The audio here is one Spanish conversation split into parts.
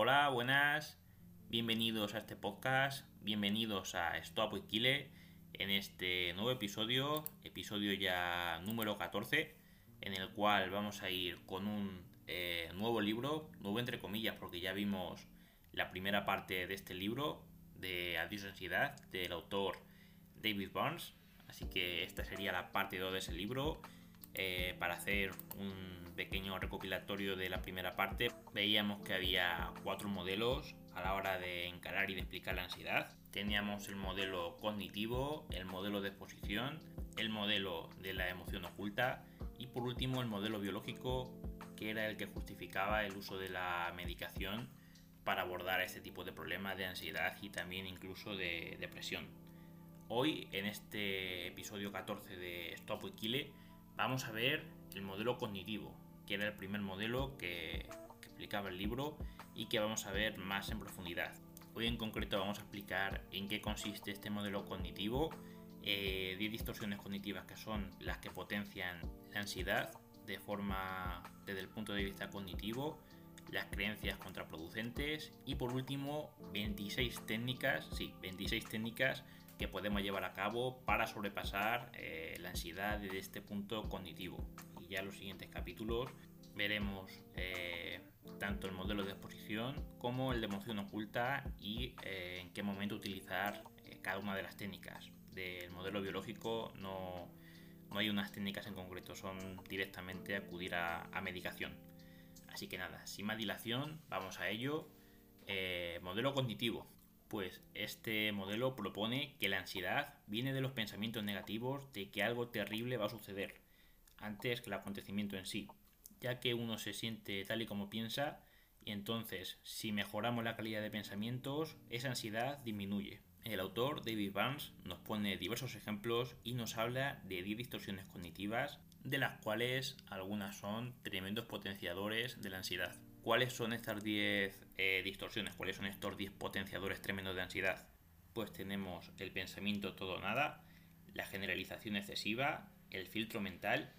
Hola, buenas, bienvenidos a este podcast, bienvenidos a Stop with Kile en este nuevo episodio, episodio ya número 14, en el cual vamos a ir con un eh, nuevo libro, nuevo entre comillas, porque ya vimos la primera parte de este libro, de Adiós Ansiedad, del autor David Barnes. Así que esta sería la parte 2 de ese libro. Eh, para hacer un pequeño recopilatorio de la primera parte, veíamos que había cuatro modelos a la hora de encarar y de explicar la ansiedad. Teníamos el modelo cognitivo, el modelo de exposición, el modelo de la emoción oculta y por último el modelo biológico que era el que justificaba el uso de la medicación para abordar este tipo de problemas de ansiedad y también incluso de depresión. Hoy, en este episodio 14 de Stop with Kile, vamos a ver el modelo cognitivo, que era el primer modelo que, explicaba el libro y que vamos a ver más en profundidad. Hoy en concreto vamos a explicar en qué consiste este modelo cognitivo, 10 eh, distorsiones cognitivas que son las que potencian la ansiedad de forma desde el punto de vista cognitivo, las creencias contraproducentes y por último 26 técnicas, sí, 26 técnicas que podemos llevar a cabo para sobrepasar eh, la ansiedad desde este punto cognitivo. Ya los siguientes capítulos veremos eh, tanto el modelo de exposición como el de emoción oculta y eh, en qué momento utilizar cada una de las técnicas. Del modelo biológico no, hay unas técnicas en concreto, son directamente acudir a, medicación. Así que nada, sin más dilación, vamos a ello. Eh, modelo cognitivo. Pues este modelo propone que la ansiedad viene de los pensamientos negativos de que algo terrible va a suceder, antes que el acontecimiento en sí, ya que uno se siente tal y como piensa, y entonces si mejoramos la calidad de pensamientos, esa ansiedad disminuye. El autor, David Barnes, nos pone diversos ejemplos y nos habla de 10 distorsiones cognitivas, de las cuales algunas son tremendos potenciadores de la ansiedad. ¿Cuáles son estas 10 eh, distorsiones? ¿Cuáles son estos 10 potenciadores tremendos de ansiedad? Pues tenemos el pensamiento todo nada, la generalización excesiva, el filtro mental,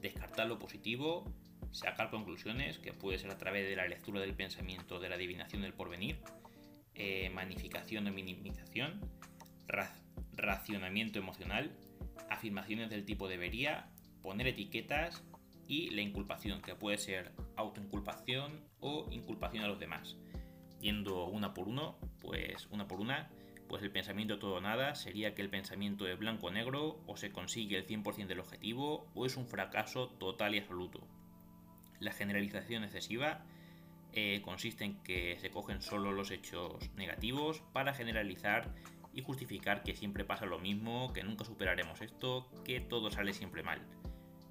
descartar lo positivo, sacar conclusiones, que puede ser a través de la lectura del pensamiento, de la adivinación del porvenir, eh, magnificación o minimización, racionamiento emocional, afirmaciones del tipo debería, poner etiquetas y la inculpación, que puede ser autoinculpación o inculpación a los demás. Yendo una por uno, pues una por una, pues el pensamiento todo nada sería que el pensamiento es blanco o negro, o se consigue el 100% del objetivo, o es un fracaso total y absoluto. La generalización excesiva eh, consiste en que se cogen solo los hechos negativos para generalizar y justificar que siempre pasa lo mismo, que nunca superaremos esto, que todo sale siempre mal.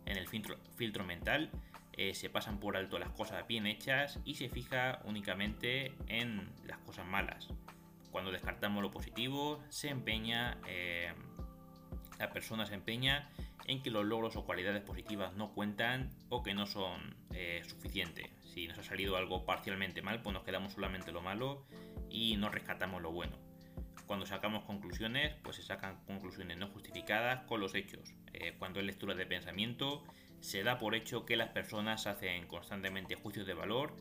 En el filtro, filtro mental eh, se pasan por alto las cosas bien hechas y se fija únicamente en las cosas malas. Cuando descartamos lo positivo, se empeña, eh, la persona se empeña en que los logros o cualidades positivas no cuentan o que no son eh, suficientes. Si nos ha salido algo parcialmente mal, pues nos quedamos solamente lo malo y no rescatamos lo bueno. Cuando sacamos conclusiones, pues se sacan conclusiones no justificadas con los hechos. Eh, cuando es lectura de pensamiento, se da por hecho que las personas hacen constantemente juicios de valor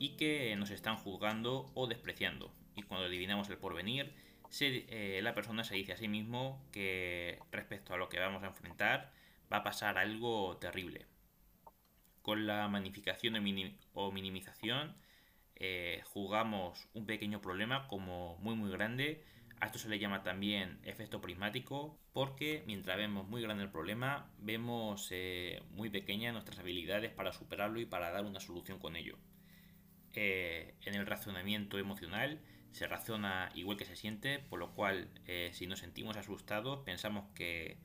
y que nos están juzgando o despreciando. Y cuando adivinamos el porvenir, eh, la persona se dice a sí mismo que respecto a lo que vamos a enfrentar va a pasar algo terrible. Con la magnificación o minimización eh, jugamos un pequeño problema como muy muy grande. A esto se le llama también efecto prismático porque mientras vemos muy grande el problema, vemos eh, muy pequeñas nuestras habilidades para superarlo y para dar una solución con ello. en el razonamiento emocional se razona igual que se siente, por lo cual eh, si nos sentimos asustados pensamos que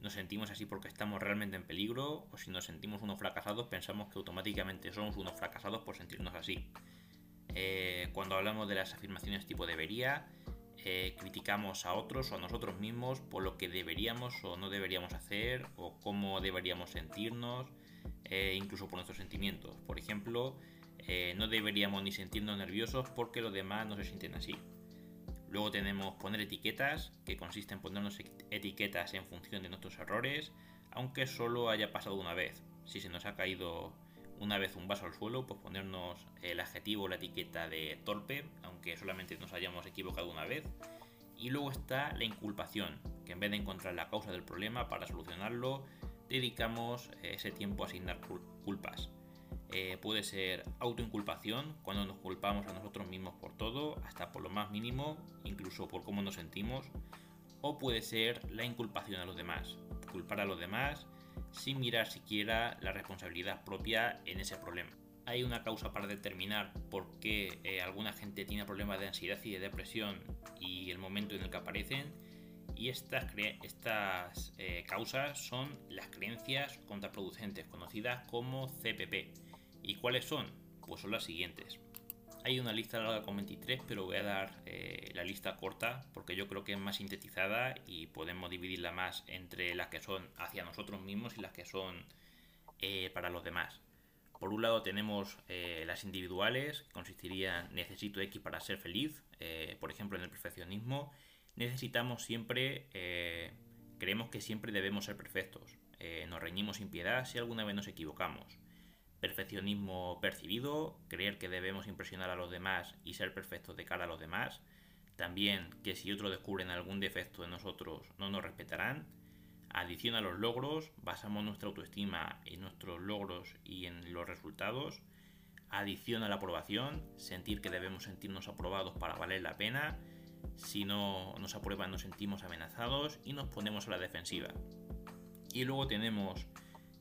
nos sentimos así porque estamos realmente en peligro, o si nos sentimos unos fracasados pensamos que automáticamente somos unos fracasados por sentirnos así. Eh, cuando hablamos de las afirmaciones tipo debería, eh, criticamos a otros o a nosotros mismos por lo que deberíamos o no deberíamos hacer, o cómo deberíamos sentirnos, incluso por nuestros sentimientos. Por ejemplo, eh, no deberíamos ni sentirnos nerviosos porque los demás no se sienten así. Luego tenemos poner etiquetas, que consiste en ponernos etiquetas en función de nuestros errores, aunque solo haya pasado una vez. Si se nos ha caído una vez un vaso al suelo, pues ponernos el adjetivo o la etiqueta de torpe, aunque solamente nos hayamos equivocado una vez. Y luego está la inculpación, que en vez de encontrar la causa del problema para solucionarlo, dedicamos ese tiempo a asignar culpas. Eh, puede ser autoinculpación, cuando nos culpamos a nosotros mismos por todo, hasta por lo más mínimo, incluso por cómo nos sentimos. O puede ser la inculpación a los demás, culpar a los demás sin mirar siquiera la responsabilidad propia en ese problema. Hay una causa para determinar por qué eh, alguna gente tiene problemas de ansiedad y de depresión y el momento en el que aparecen. Y estas, eh, causas son las creencias contraproducentes, conocidas como CPP ¿Y cuáles son? Pues son las siguientes. Hay una lista larga con 23, pero voy a dar eh, la lista corta porque yo creo que es más sintetizada y podemos dividirla más entre las que son hacia nosotros mismos y las que son eh, para los demás. Por un lado tenemos eh, las individuales, que consistirían necesito X para ser feliz. por ejemplo, en el perfeccionismo necesitamos siempre, creemos que siempre debemos ser perfectos. nos reñimos sin piedad si alguna vez nos equivocamos perfeccionismo percibido, creer que debemos impresionar a los demás y ser perfectos de cara a los demás, también que si otros descubren algún defecto en nosotros no nos respetarán, adición a los logros, basamos nuestra autoestima en nuestros logros y en los resultados, adición a la aprobación, sentir que debemos sentirnos aprobados para valer la pena, si no nos aprueban nos sentimos amenazados y nos ponemos a la defensiva. Y luego tenemos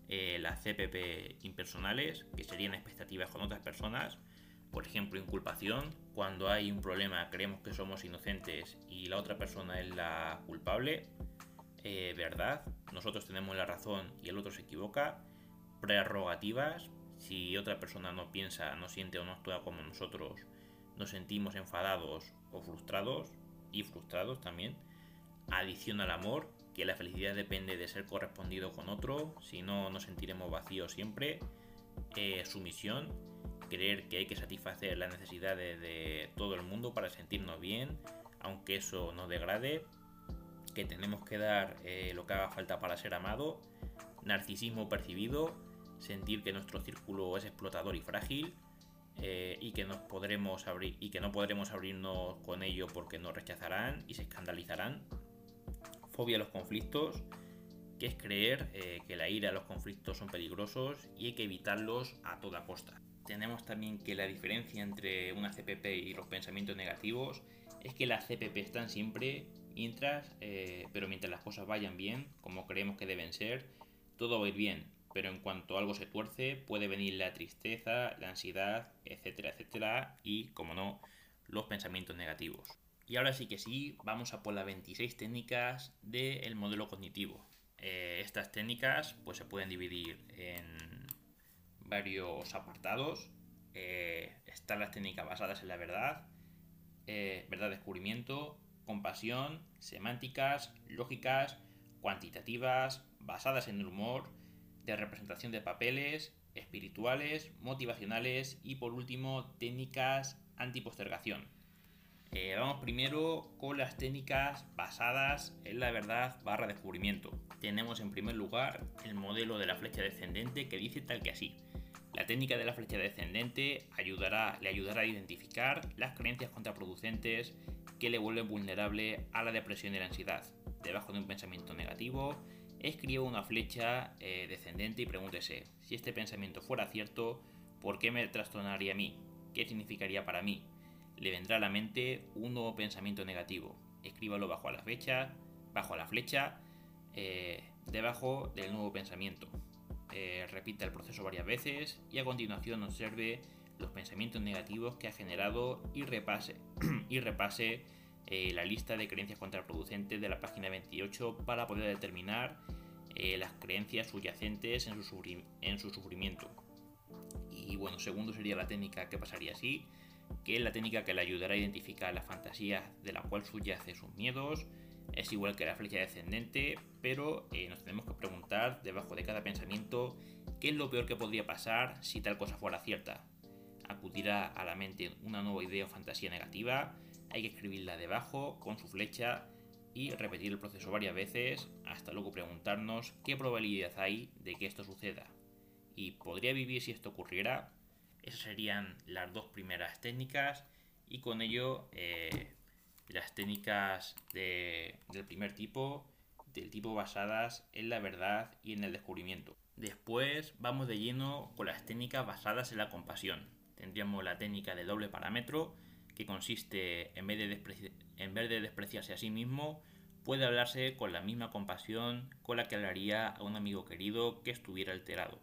eh, las CPP impersonales, que serían expectativas con otras personas, por ejemplo, inculpación, cuando hay un problema creemos que somos inocentes y la otra persona es la culpable, eh, verdad, nosotros tenemos la razón y el otro se equivoca, prerrogativas, si otra persona no piensa, no siente o no actúa como nosotros, nos sentimos enfadados o frustrados y frustrados también, adición al amor, que la felicidad depende de ser correspondido con otro, si no nos sentiremos vacíos siempre. Eh, sumisión, creer que hay que satisfacer las necesidades de todo el mundo para sentirnos bien, aunque eso nos degrade, que tenemos que dar eh, lo que haga falta para ser amado, narcisismo percibido, sentir que nuestro círculo es explotador y frágil, eh, y que nos podremos abrir y que no podremos abrirnos con ello porque nos rechazarán y se escandalizarán fobia a los conflictos, que es creer eh, que la ira a los conflictos son peligrosos y hay que evitarlos a toda costa. Tenemos también que la diferencia entre una CPP y los pensamientos negativos es que las CPP están siempre mientras, eh, pero mientras las cosas vayan bien, como creemos que deben ser, todo va a ir bien. Pero en cuanto algo se tuerce, puede venir la tristeza, la ansiedad, etcétera, etcétera, y, como no, los pensamientos negativos. Y ahora sí que sí, vamos a por las 26 técnicas del modelo cognitivo. Eh, estas técnicas pues, se pueden dividir en varios apartados. Eh, están las técnicas basadas en la verdad, eh, verdad descubrimiento, compasión, semánticas, lógicas, cuantitativas, basadas en el humor, de representación de papeles, espirituales, motivacionales y por último técnicas antipostergación. Eh, vamos primero con las técnicas basadas en la verdad barra descubrimiento. Tenemos en primer lugar el modelo de la flecha descendente que dice tal que así. La técnica de la flecha descendente ayudará, le ayudará a identificar las creencias contraproducentes que le vuelven vulnerable a la depresión y la ansiedad. Debajo de un pensamiento negativo, escriba una flecha eh, descendente y pregúntese, si este pensamiento fuera cierto, ¿por qué me trastornaría a mí? ¿Qué significaría para mí? Le vendrá a la mente un nuevo pensamiento negativo. Escríbalo bajo la flecha, bajo la flecha, eh, debajo del nuevo pensamiento. Eh, repita el proceso varias veces y a continuación observe los pensamientos negativos que ha generado y repase, y repase eh, la lista de creencias contraproducentes de la página 28 para poder determinar las creencias subyacentes en en su sufrimiento. Y bueno, segundo sería la técnica que pasaría así que es la técnica que le ayudará a identificar la fantasía de la cual subyace sus miedos. Es igual que la flecha descendente, pero eh, nos tenemos que preguntar debajo de cada pensamiento qué es lo peor que podría pasar si tal cosa fuera cierta. Acudirá a la mente una nueva idea o fantasía negativa, hay que escribirla debajo con su flecha y repetir el proceso varias veces hasta luego preguntarnos qué probabilidad hay de que esto suceda. y podría vivir si esto ocurriera. Esas serían las dos primeras técnicas y con ello eh, las técnicas del primer tipo, del tipo basadas en la verdad y en el descubrimiento. Después vamos de lleno con las técnicas basadas en la compasión. Tendríamos la técnica de doble parámetro, que consiste en vez en vez de despreciarse a sí mismo, puede hablarse con la misma compasión con la que hablaría a un amigo querido que estuviera alterado.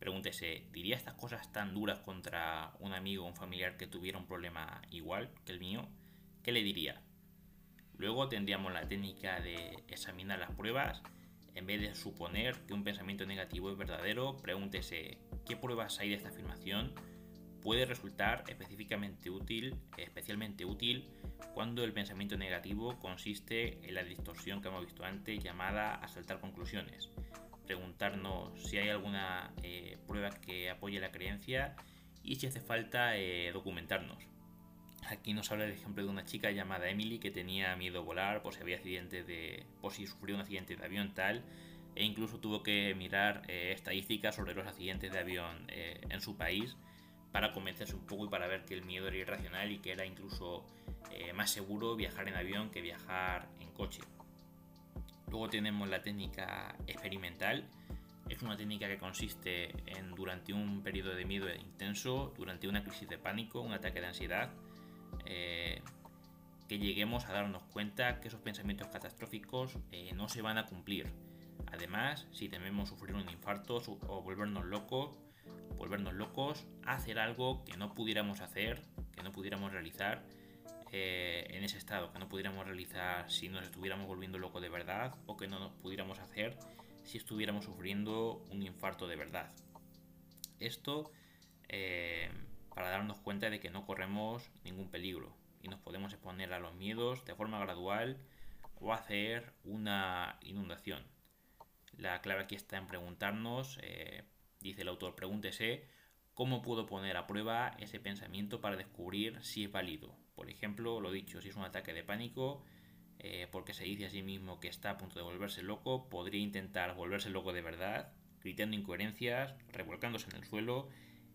Pregúntese, ¿diría estas cosas tan duras contra un amigo o un familiar que tuviera un problema igual que el mío? ¿Qué le diría? Luego tendríamos la técnica de examinar las pruebas. En vez de suponer que un pensamiento negativo es verdadero, pregúntese, ¿qué pruebas hay de esta afirmación? Puede resultar específicamente útil, especialmente útil cuando el pensamiento negativo consiste en la distorsión que hemos visto antes llamada a saltar conclusiones preguntarnos si hay alguna eh, prueba que apoye la creencia y si hace falta eh, documentarnos. Aquí nos habla el ejemplo de una chica llamada Emily que tenía miedo a volar por si había accidente de, por si sufrió un accidente de avión tal, e incluso tuvo que mirar eh, estadísticas sobre los accidentes de avión en su país para convencerse un poco y para ver que el miedo era irracional y que era incluso más seguro viajar en avión que viajar en coche. Luego tenemos la técnica experimental. Es una técnica que consiste en durante un periodo de miedo intenso, durante una crisis de pánico, un ataque de ansiedad, eh, que lleguemos a darnos cuenta que esos pensamientos catastróficos eh, no se van a cumplir. Además, si tememos sufrir un infarto o volvernos locos, volvernos locos, hacer algo que no pudiéramos hacer, que no pudiéramos realizar, eh, en ese estado, que no pudiéramos realizar si nos estuviéramos volviendo locos de verdad o que no nos pudiéramos hacer si estuviéramos sufriendo un infarto de verdad. Esto eh, para darnos cuenta de que no corremos ningún peligro y nos podemos exponer a los miedos de forma gradual o hacer una inundación. La clave aquí está en preguntarnos, eh, dice el autor, pregúntese cómo puedo poner a prueba ese pensamiento para descubrir si es válido por ejemplo, lo dicho, si es un ataque de pánico, eh, porque se dice a sí mismo que está a punto de volverse loco, podría intentar volverse loco de verdad, gritando incoherencias, revolcándose en el suelo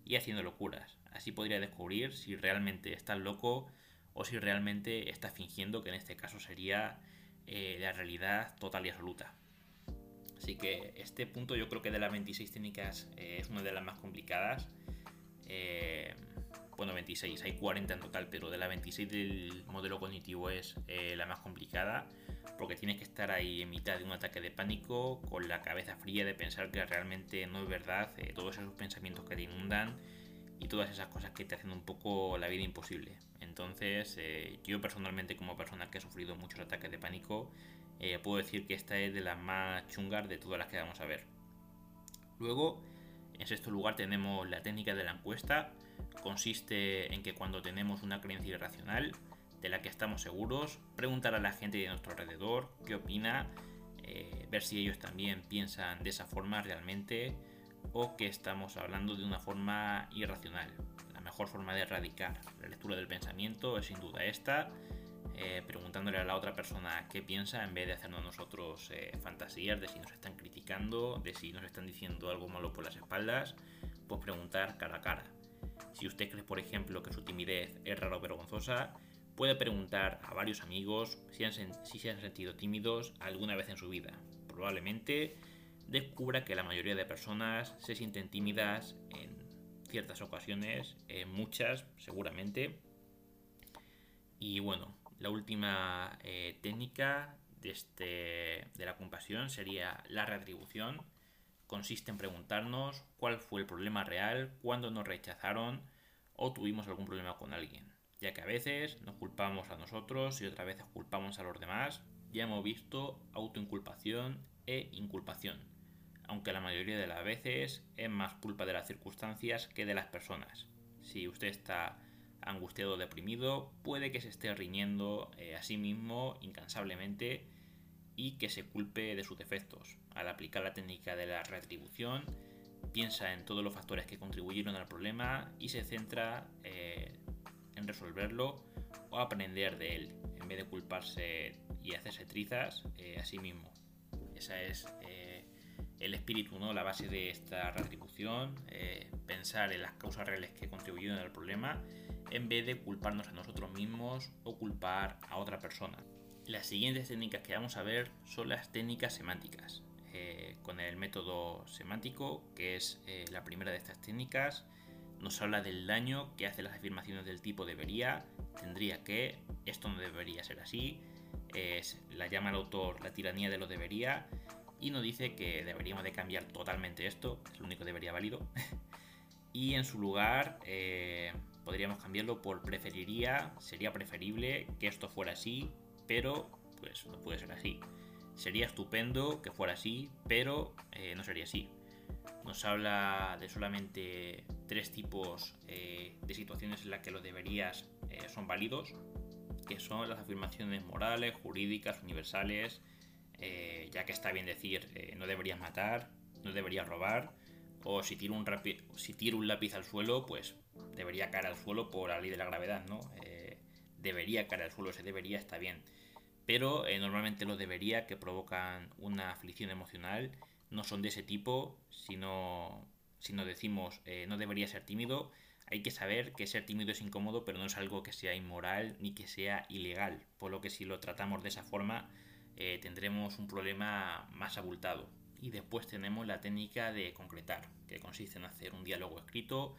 y haciendo locuras. Así podría descubrir si realmente está loco o si realmente está fingiendo, que en este caso sería eh, la realidad total y absoluta. Así que este punto yo creo que de las 26 técnicas eh, es una de las más complicadas bueno, 26, hay 40 en total, pero de la 26 del modelo cognitivo es eh, la más complicada, porque tienes que estar ahí en mitad de un ataque de pánico, con la cabeza fría de pensar que realmente no es verdad, eh, todos esos pensamientos que te inundan y todas esas cosas que te hacen un poco la vida imposible. Entonces, eh, yo personalmente como persona que ha sufrido muchos ataques de pánico, puedo decir que esta es de las más chungas de todas las que vamos a ver. Luego, en sexto lugar tenemos la técnica de la encuesta, consiste en que cuando tenemos una creencia irracional de la que estamos seguros, preguntar a la gente de nuestro alrededor qué opina, eh, ver si ellos también piensan de esa forma realmente o que estamos hablando de una forma irracional. Mejor forma de erradicar la lectura del pensamiento es sin duda esta, eh, preguntándole a la otra persona qué piensa en vez de hacernos nosotros eh, fantasías de si nos están criticando, de si nos están diciendo algo malo por las espaldas, pues preguntar cara a cara. Si usted cree, por ejemplo, que su timidez es rara o vergonzosa, puede preguntar a varios amigos si, se han sentido tímidos alguna vez en su vida. Probablemente descubra que la mayoría de personas se sienten tímidas en ciertas ocasiones, en muchas seguramente. Y bueno, la última eh, técnica de, este, de la compasión sería la retribución consiste en preguntarnos cuál fue el problema real, cuándo nos rechazaron o tuvimos algún problema con alguien, ya que a veces nos culpamos a nosotros y otras veces culpamos a los demás. Ya hemos visto autoinculpación e inculpación, aunque la mayoría de las veces es más culpa de las circunstancias que de las personas. Si usted está angustiado o deprimido, puede que se esté riñendo eh, a sí mismo incansablemente y que se culpe de sus defectos. Al aplicar la técnica de la retribución, piensa en todos los factores que contribuyeron al problema y se centra eh, en resolverlo o aprender de él, en vez de culparse y hacerse trizas eh, a sí mismo. Esa es el espíritu, ¿no? la base de esta retribución, eh, pensar en las causas reales que contribuyeron al problema, en vez de culparnos a nosotros mismos o culpar a otra persona. Las siguientes técnicas que vamos a ver son las técnicas semánticas. Eh, con el método semántico, que es eh, la primera de estas técnicas, nos habla del daño que hace las afirmaciones del tipo debería, tendría que, esto no debería ser así, es, la llama el autor la tiranía de lo debería y nos dice que deberíamos de cambiar totalmente esto, es lo único que debería válido, y en su lugar eh, podríamos cambiarlo por preferiría, sería preferible que esto fuera así, pero pues no puede ser así. Sería estupendo que fuera así, pero eh, no sería así. Nos habla de solamente tres tipos eh, de situaciones en las que los deberías son válidos, que son las afirmaciones morales, jurídicas, universales, eh, ya que está bien decir eh, no deberías matar, no deberías robar, o si tiro, un si tiro un lápiz al suelo, pues debería caer al suelo por la ley de la gravedad, ¿no? Eh, debería caer al suelo, ese debería está bien. Pero normalmente los debería que provocan una aflicción emocional no son de ese tipo, sino si nos decimos no debería ser tímido, hay que saber que ser tímido es incómodo, pero no es algo que sea inmoral ni que sea ilegal, por lo que si lo tratamos de esa forma eh, tendremos un problema más abultado. Y después tenemos la técnica de concretar, que consiste en hacer un diálogo escrito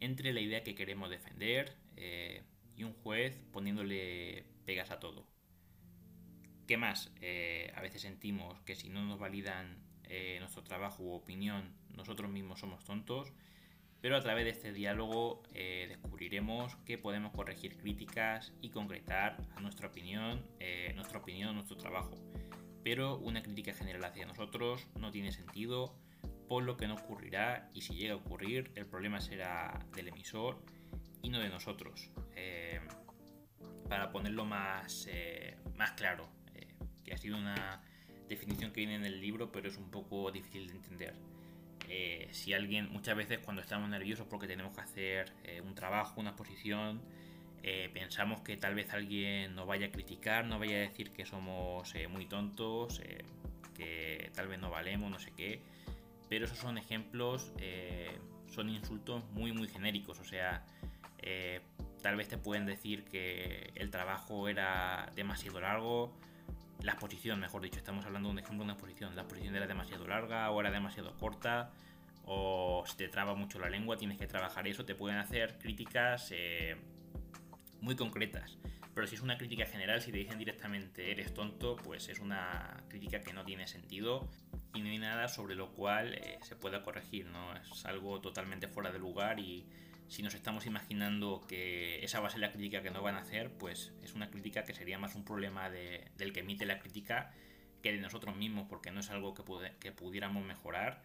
entre la idea que queremos defender eh, y un juez poniéndole pegas a todo. ¿Qué más? Eh, a veces sentimos que si no nos validan nuestro trabajo u opinión, nosotros mismos somos tontos pero a través de este diálogo eh, descubriremos que podemos corregir críticas y concretar a nuestra opinión, eh, nuestra opinión, nuestro trabajo. Pero una crítica general hacia nosotros no tiene sentido, por lo que no ocurrirá y si llega a ocurrir el problema será del emisor y no de nosotros. Eh, para ponerlo más, más claro, que ha sido una definición que viene en el libro, pero es un poco difícil de entender. Eh, si alguien, muchas veces cuando estamos nerviosos porque tenemos que hacer eh, un trabajo, una exposición, eh, pensamos que tal vez alguien nos vaya a criticar, nos vaya a decir que somos muy tontos, que tal vez no valemos, no sé qué. Pero esos son ejemplos, son insultos muy, muy genéricos. O sea, tal vez te pueden decir que el trabajo era demasiado largo, la exposición, mejor dicho, estamos hablando de un ejemplo de una exposición. La exposición era demasiado larga o era demasiado corta o si te traba mucho la lengua, tienes que trabajar eso. Te pueden hacer críticas eh, muy concretas. Pero si es una crítica general, si te dicen directamente eres tonto, pues es una crítica que no tiene sentido y no hay nada sobre lo cual eh, se pueda corregir, ¿no? Es algo totalmente fuera de lugar y si nos estamos imaginando que esa va a ser la crítica que nos van a hacer, pues es una crítica que sería más un problema del que emite la crítica que de nosotros mismos, porque no es algo que, que pudiéramos mejorar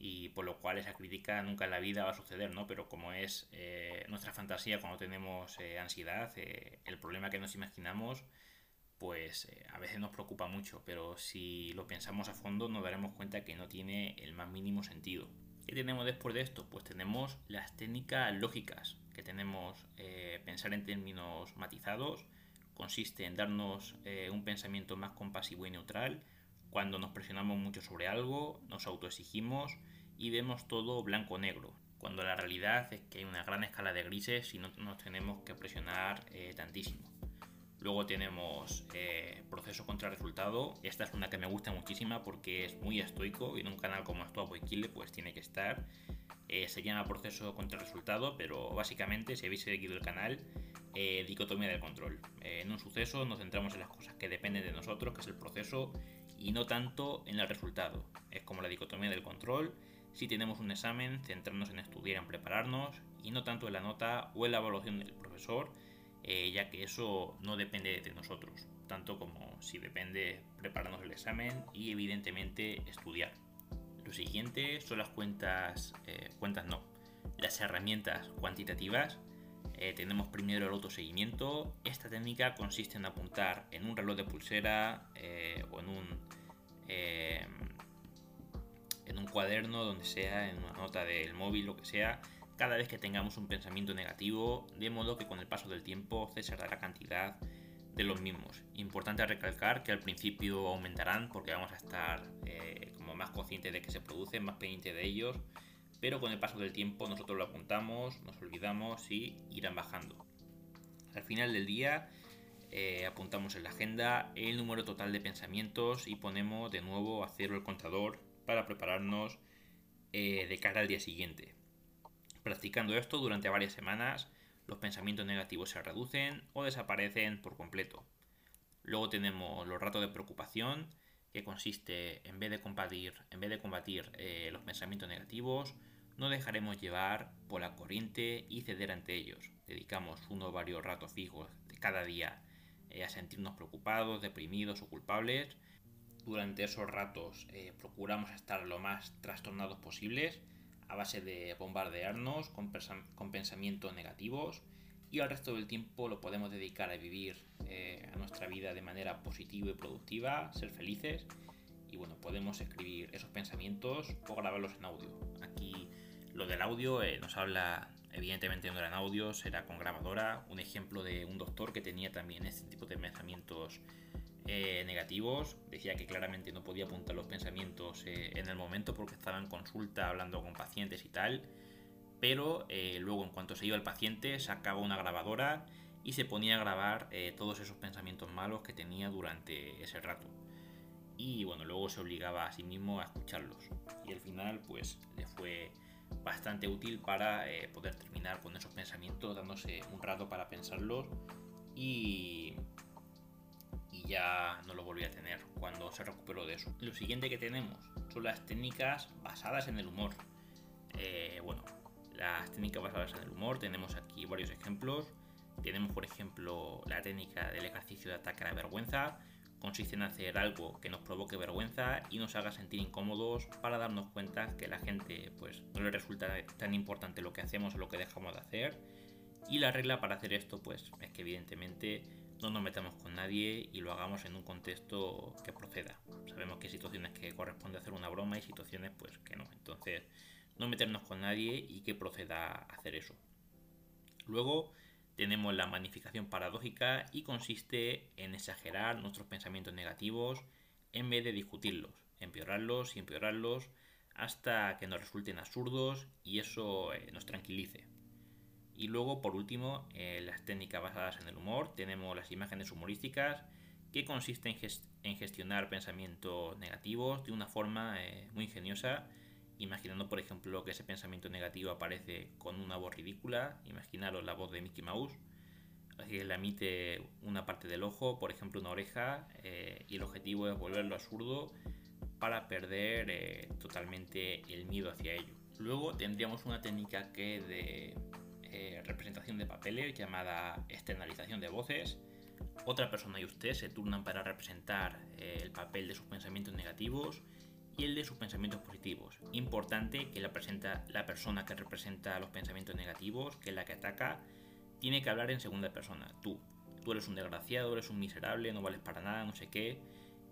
y por lo cual esa crítica nunca en la vida va a suceder, ¿no? Pero como es eh, nuestra fantasía cuando tenemos eh, ansiedad, eh, el problema que nos imaginamos, pues a veces nos preocupa mucho, pero si lo pensamos a fondo nos daremos cuenta que no tiene el más mínimo sentido. ¿Qué tenemos después de esto? Pues tenemos las técnicas lógicas, que tenemos eh, pensar en términos matizados, consiste en darnos eh, un pensamiento más compasivo y neutral, cuando nos presionamos mucho sobre algo, nos autoexigimos y vemos todo blanco-negro, cuando la realidad es que hay una gran escala de grises y no nos tenemos que presionar eh, tantísimo. Luego tenemos eh, proceso contra resultado. Esta es una que me gusta muchísima porque es muy estoico y en un canal como Esto Kille pues tiene que estar. Eh, se llama proceso contra resultado, pero básicamente si habéis seguido el canal, eh, dicotomía del control. en un suceso nos centramos en las cosas que dependen de nosotros, que es el proceso, y no tanto en el resultado. Es como la dicotomía del control. Si tenemos un examen, centrarnos en estudiar, en prepararnos, y no tanto en la nota o en la evaluación del profesor, eh, ya que eso no depende de nosotros, tanto como si depende prepararnos el examen y evidentemente estudiar. Lo siguiente son las cuentas, eh, cuentas no, las herramientas cuantitativas. Eh, tenemos primero el autoseguimiento. Esta técnica consiste en apuntar en un reloj de pulsera o en un, en un cuaderno, donde sea, en una nota del móvil, lo que sea, cada vez que tengamos un pensamiento negativo, de modo que con el paso del tiempo cesará la cantidad de los mismos. Importante recalcar que al principio aumentarán porque vamos a estar, eh, como más conscientes de que se producen, más pendientes de ellos, pero con el paso del tiempo nosotros lo apuntamos, nos olvidamos y irán bajando. Al final del día eh, apuntamos en la agenda el número total de pensamientos y ponemos de nuevo a cero el contador para prepararnos eh, de cara al día siguiente. Practicando esto durante varias semanas, los pensamientos negativos se reducen o desaparecen por completo. Luego tenemos los ratos de preocupación, que consiste en vez de combatir, en vez de combatir eh, los pensamientos negativos, no dejaremos llevar por la corriente y ceder ante ellos. Dedicamos uno o varios ratos fijos de cada día eh, a sentirnos preocupados, deprimidos o culpables. Durante esos ratos eh, procuramos estar lo más trastornados posibles a base de bombardearnos con, pensamientos negativos y al resto del tiempo lo podemos dedicar a vivir eh, nuestra vida de manera positiva y productiva, ser felices y bueno, podemos escribir esos pensamientos o grabarlos en audio. Aquí lo del audio eh, nos habla, evidentemente no era en audio, será con grabadora, un ejemplo de un doctor que tenía también este tipo de pensamientos eh, negativos, decía que claramente no podía apuntar los pensamientos en el momento porque estaba en consulta hablando con pacientes y tal pero eh, luego en cuanto se iba el paciente sacaba una grabadora y se ponía a grabar eh, todos esos pensamientos malos que tenía durante ese rato. Y bueno, luego se obligaba a sí mismo a escucharlos. Y al final pues le fue bastante útil para eh, poder terminar con esos pensamientos dándose un rato para pensarlos y ya no lo volví a tener cuando se recuperó de eso. Lo siguiente que tenemos son las técnicas basadas en el humor. bueno, las técnicas basadas en el humor. Tenemos aquí varios ejemplos. Tenemos, por ejemplo, la técnica del ejercicio de ataque a la vergüenza. Consiste en hacer algo que nos provoque vergüenza y nos haga sentir incómodos para darnos cuenta que a la gente pues, no le resulta tan importante lo que hacemos o lo que dejamos de hacer. Y la regla para hacer esto pues, es que evidentemente no nos metamos con nadie y lo hagamos en un contexto que proceda. Sabemos que hay situaciones que corresponde hacer una broma y situaciones pues que no. Entonces no meternos con nadie y que proceda a hacer eso. Luego tenemos la magnificación paradójica y consiste en exagerar nuestros pensamientos negativos en vez de discutirlos, empeorarlos y empeorarlos hasta que nos resulten absurdos y eso eh, nos tranquilice. Y luego, por último, en las técnicas basadas en el humor, tenemos las imágenes humorísticas, que consiste en, gestionar pensamientos negativos de una forma eh, muy ingeniosa. Imaginando por ejemplo que ese pensamiento negativo aparece con una voz ridícula, imaginaros la voz de Mickey Mouse, que le emite una parte del ojo, por ejemplo una oreja, eh, y el objetivo es volverlo absurdo para perder eh, totalmente el miedo hacia ello. Luego tendríamos una técnica que de eh, representación de papeles llamada externalización de voces. Otra persona y usted se turnan para representar el papel de sus pensamientos negativos y el de sus pensamientos positivos. Importante que la persona que representa los pensamientos negativos, que es la que ataca, tiene que hablar en segunda persona. Tú. Tú eres un desgraciado, eres un miserable, no vales para nada, no sé qué.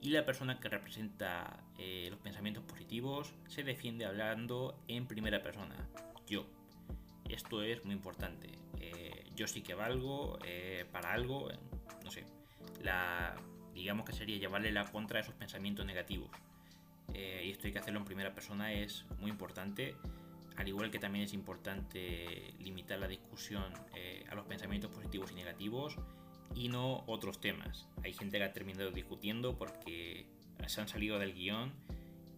Y la persona que representa eh, los pensamientos positivos se defiende hablando en primera persona. Yo. Esto es muy importante. Eh, yo sí que valgo eh, para algo, no sé. La, digamos que sería llevarle la contra a esos pensamientos negativos. Eh, y esto hay que hacerlo en primera persona, es muy importante. Al igual que también es importante limitar la discusión eh, a los pensamientos positivos y negativos y no otros temas. Hay gente que ha terminado discutiendo porque se han salido del guion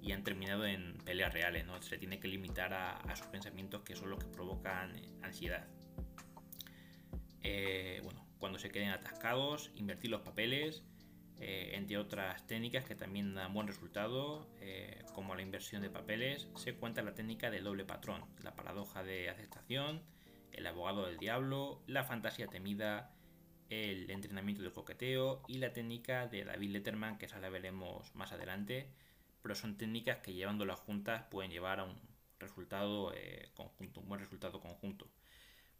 y han terminado en peleas reales, ¿no? Se tiene que limitar a, sus pensamientos que son los que provocan ansiedad. Eh, bueno, cuando se queden atascados, invertir los papeles, eh, entre otras técnicas que también dan buen resultado, eh, como la inversión de papeles, se cuenta la técnica del doble patrón, la paradoja de aceptación, el abogado del diablo, la fantasía temida, el entrenamiento del coqueteo y la técnica de David Letterman, que esa la veremos más adelante, pero son técnicas que llevándolas juntas pueden llevar a un resultado eh, conjunto, un buen resultado conjunto.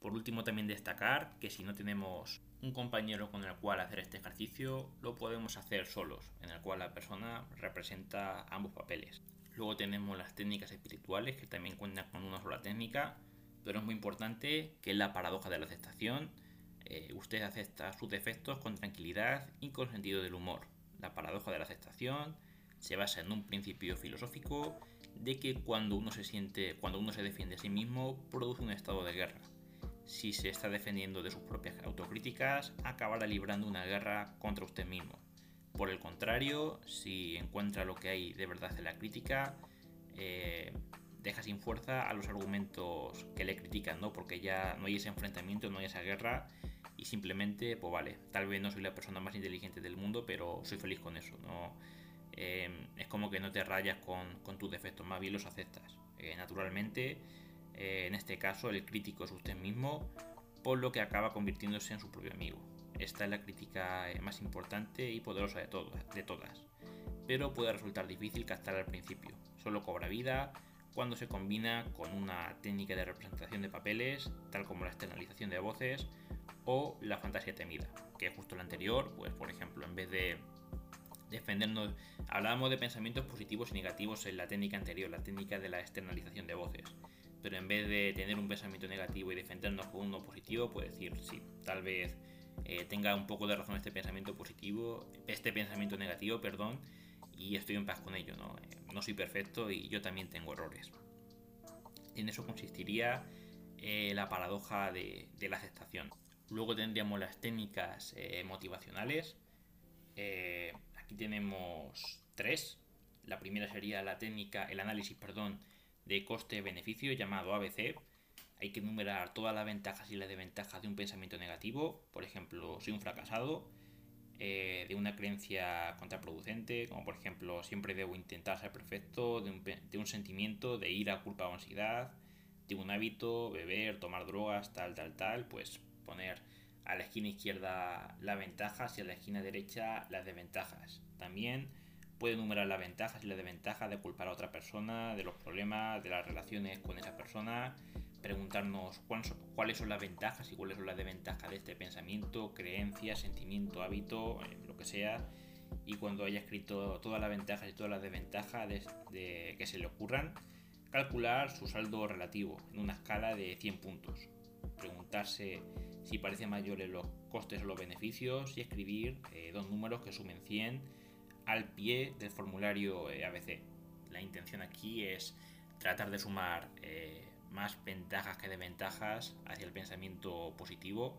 Por último, también destacar que si no tenemos un compañero con el cual hacer este ejercicio, lo podemos hacer solos, en el cual la persona representa ambos papeles. Luego tenemos las técnicas espirituales, que también cuentan con una sola técnica, pero es muy importante que la paradoja de la aceptación. Eh, usted acepta sus defectos con tranquilidad y con sentido del humor. La paradoja de la aceptación se basa en un principio filosófico de que cuando uno se siente, cuando uno se defiende a sí mismo, produce un estado de guerra. Si se está defendiendo de sus propias autocríticas, acabará librando una guerra contra usted mismo. Por el contrario, si encuentra lo que hay de verdad en la crítica, eh, deja sin fuerza a los argumentos que le critican, ¿no? Porque ya no hay ese enfrentamiento, no hay esa guerra y simplemente, pues vale, tal vez no soy la persona más inteligente del mundo, pero soy feliz con eso, ¿no? Em, es como que no te rayas con, tus defectos, más bien los aceptas. Eh, naturalmente, eh, en este caso, el crítico es usted mismo, por lo que acaba convirtiéndose en su propio amigo. Esta es la crítica eh, más importante y poderosa de, de todas, pero puede resultar difícil captar al principio. Solo cobra vida cuando se combina con una técnica de representación de papeles, tal como la externalización de voces o la fantasía temida, que es justo lo anterior, pues por ejemplo, en vez de defendernos. Hablábamos de pensamientos positivos y negativos en la técnica anterior, la técnica de la externalización de voces. Pero en vez de tener un pensamiento negativo y defendernos con uno positivo, puede decir, sí, tal vez eh, tenga un poco de razón este pensamiento positivo, este pensamiento negativo, perdón, y estoy en paz con ello, ¿no? Eh, no soy perfecto y yo también tengo errores. En eso consistiría eh, la paradoja de, la aceptación. Luego tendríamos las técnicas motivacionales. Aquí tenemos tres. La primera sería la técnica, el análisis, perdón, de coste-beneficio llamado ABC. Hay que enumerar todas las ventajas y las desventajas de un pensamiento negativo. Por ejemplo, soy un fracasado, eh, de una creencia contraproducente, como por ejemplo siempre debo intentar ser perfecto, de un, de un, sentimiento de ira, culpa o ansiedad, de un hábito, beber, tomar drogas, tal, tal, tal, pues poner a la esquina izquierda las ventajas y a la esquina derecha las desventajas. También puede enumerar las ventajas y las desventajas de culpar a otra persona, de los problemas, de las relaciones con esa persona, preguntarnos cuáles son las ventajas y cuáles son las desventajas de este pensamiento, creencia, sentimiento, hábito, eh, lo que sea. Y cuando haya escrito todas las ventajas y todas las desventajas de que se le ocurran, calcular su saldo relativo en una escala de 100 puntos. Preguntarse si parece mayores los costes o los beneficios y escribir eh, dos números que sumen 100 al pie del formulario eh, ABC. La intención aquí es tratar de sumar eh, más ventajas que desventajas hacia el pensamiento positivo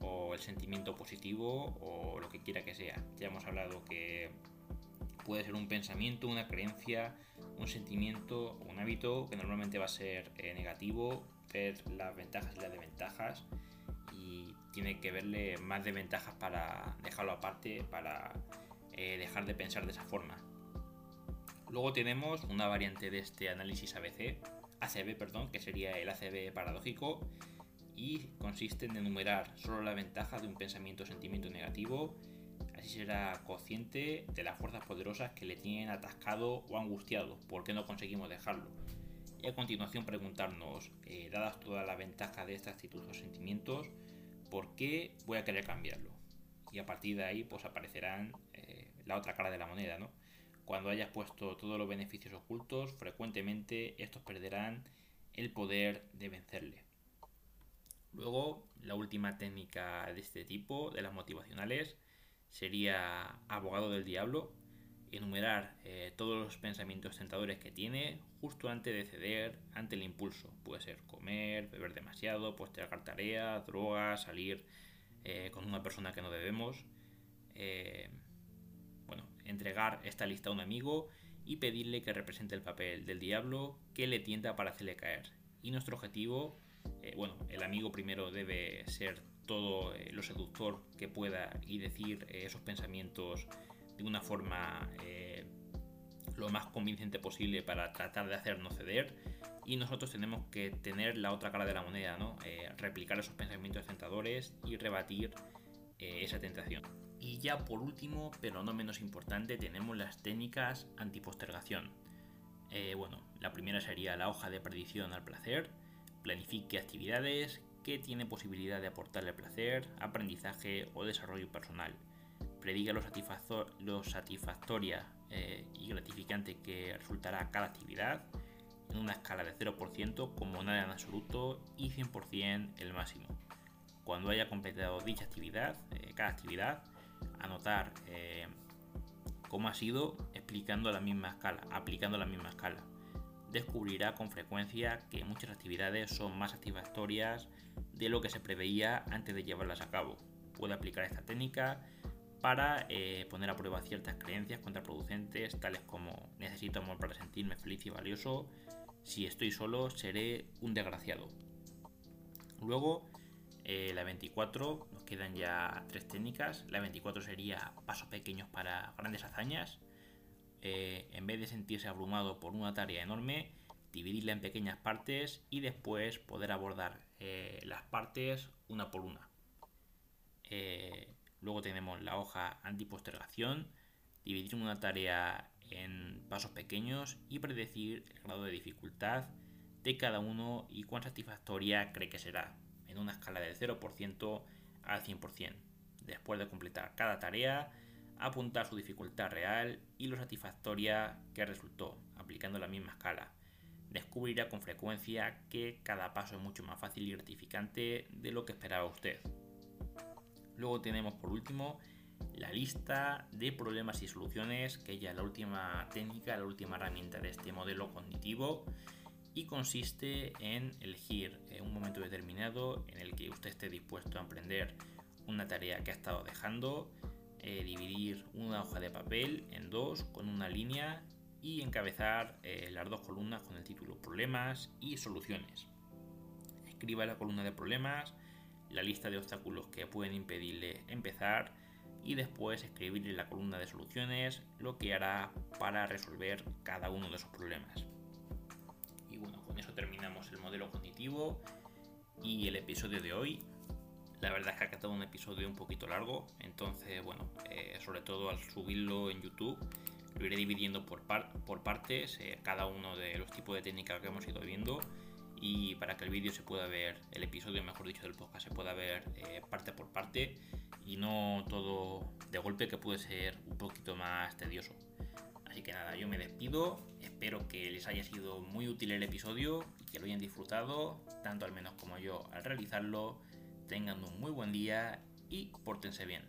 o el sentimiento positivo o lo que quiera que sea. Ya hemos hablado que puede ser un pensamiento, una creencia, un sentimiento, un hábito que normalmente va a ser negativo, ver las ventajas y las desventajas tiene que verle más de ventajas para dejarlo aparte, para eh, dejar de pensar de esa forma. Luego tenemos una variante de este análisis ABC, ACB, perdón, que sería el ACB paradójico y consiste en enumerar solo la ventaja de un pensamiento o sentimiento negativo, así será consciente de las fuerzas poderosas que le tienen atascado o angustiado, ¿por qué no conseguimos dejarlo? Y a continuación preguntarnos, eh, dadas todas las ventajas de esta actitud o sentimientos, ¿por qué voy a querer cambiarlo? Y a partir de ahí pues aparecerán eh, la otra cara de la moneda, ¿no? Cuando hayas puesto todos los beneficios ocultos, frecuentemente estos perderán el poder de vencerle. Luego, la última técnica de este tipo, de las motivacionales, sería abogado del diablo, enumerar eh, todos los pensamientos tentadores que tiene justo antes de ceder ante el impulso. Puede ser comer, beber demasiado, postergar tareas, drogas, salir eh, con una persona que no debemos. Eh, bueno, entregar esta lista a un amigo y pedirle que represente el papel del diablo que le tienta para hacerle caer. Y nuestro objetivo, bueno, el amigo primero debe ser todo lo seductor que pueda y decir esos pensamientos de una forma eh, lo más convincente posible para tratar de hacernos ceder y nosotros tenemos que tener la otra cara de la moneda, ¿no? Eh, replicar esos pensamientos tentadores y rebatir eh, esa tentación. Y ya por último, pero no menos importante, tenemos las técnicas antipostergación. bueno, la primera sería la hoja de predicción al placer, planifique actividades que tiene posibilidad de aportarle placer, aprendizaje o desarrollo personal prediga lo, satisfactoria eh, y gratificante que resultará cada actividad en una escala de 0% como nada en absoluto y 100% el máximo. Cuando haya completado dicha actividad, eh, cada actividad, anotar eh, como ha sido explicando la misma escala, aplicando la misma escala. Descubrirá con frecuencia que muchas actividades son más satisfactorias de lo que se preveía antes de llevarlas a cabo. Puede aplicar esta técnica para eh, poner a prueba ciertas creencias contraproducentes, tales como necesito amor para sentirme feliz y valioso, si estoy solo seré un desgraciado. Luego, eh, la 24, nos quedan ya tres técnicas. La 24 sería pasos pequeños para grandes hazañas. Eh, en vez de sentirse abrumado por una tarea enorme, dividirla en pequeñas partes y después poder abordar las partes una por una. Luego tenemos la hoja antipostergación, dividir una tarea en pasos pequeños y predecir el grado de dificultad de cada uno y cuán satisfactoria cree que será, en una escala del 0% al 100%. Después de completar cada tarea, apuntar su dificultad real y lo satisfactoria que resultó, aplicando la misma escala. Descubrirá con frecuencia que cada paso es mucho más fácil y gratificante de lo que esperaba usted. Luego tenemos por último la lista de problemas y soluciones, que ya es la última técnica, la última herramienta de este modelo cognitivo y consiste en elegir un momento determinado en el que usted esté dispuesto a emprender una tarea que ha estado dejando, eh, dividir una hoja de papel en dos con una línea y encabezar eh, las dos columnas con el título problemas y soluciones. Escriba la columna de problemas la lista de obstáculos que pueden impedirle empezar y después escribir en la columna de soluciones lo que hará para resolver cada uno de esos problemas. Y bueno, con eso terminamos el modelo cognitivo y el episodio de hoy. La verdad es que ha quedado un episodio un poquito largo, entonces bueno, eh, sobre todo al subirlo en YouTube lo iré dividiendo por, por partes, eh, cada uno de los tipos de técnicas que hemos ido viendo y para que el vídeo se pueda ver, el episodio mejor dicho del podcast se pueda ver eh, parte por parte y no todo de golpe que puede ser un poquito más tedioso. Así que nada, yo me despido, espero que les haya sido muy útil el episodio y que lo hayan disfrutado, tanto al menos como yo al realizarlo. Tengan un muy buen día y pórtense bien.